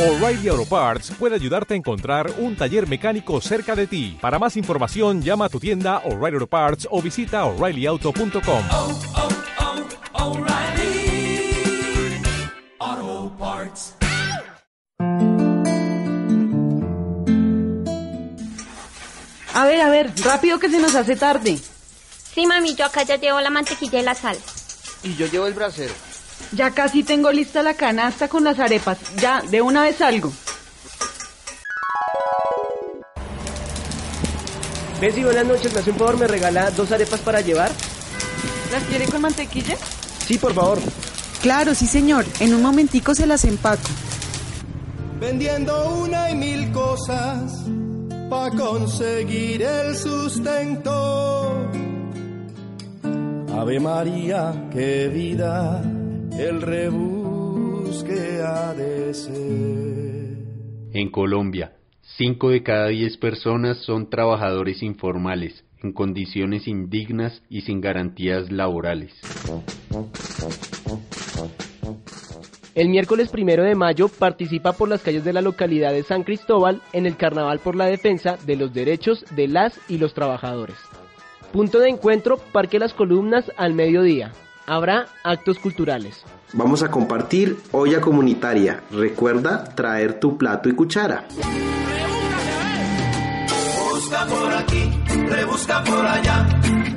O'Reilly Auto Parts puede ayudarte a encontrar un taller mecánico cerca de ti. Para más información, llama a tu tienda O'Reilly Auto Parts o visita oreillyauto.com. oh, oh, Parts. A ver, a ver, rápido que se nos hace tarde. Sí, mami, yo acá ya llevo la mantequilla y la sal. Y yo llevo el brasero. Ya casi tengo lista la canasta con las arepas. Ya, de una vez salgo. Bessie, buenas noches. ¿Me hace un favor? ¿Me regala dos arepas para llevar? ¿Las quiere con mantequilla? Sí, por favor. Claro, sí señor. En un momentico se las empaco. vendiendo una y mil cosas para conseguir el sustento. Ave María, qué vida, el rebus que ha de ser. En Colombia, 5 de cada 10 personas son trabajadores informales, en condiciones indignas y sin garantías laborales. El miércoles primero de mayo participa por las calles de la localidad de San Cristóbal en el Carnaval por la Defensa de los Derechos de las y los Trabajadores. Punto de encuentro, Parque Las Columnas al mediodía. Habrá actos culturales. Vamos a compartir olla comunitaria. Recuerda traer tu plato y cuchara. Busca por aquí, rebusca por allá,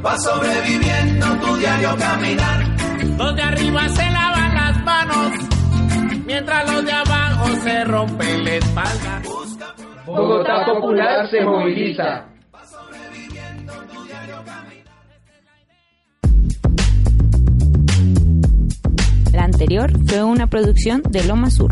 va sobreviviendo tu diario caminar. Los de arriba se lavan las manos, mientras los de abajo se rompen la espalda. Bogotá Popular se moviliza. Fue una producción de Loma Sur.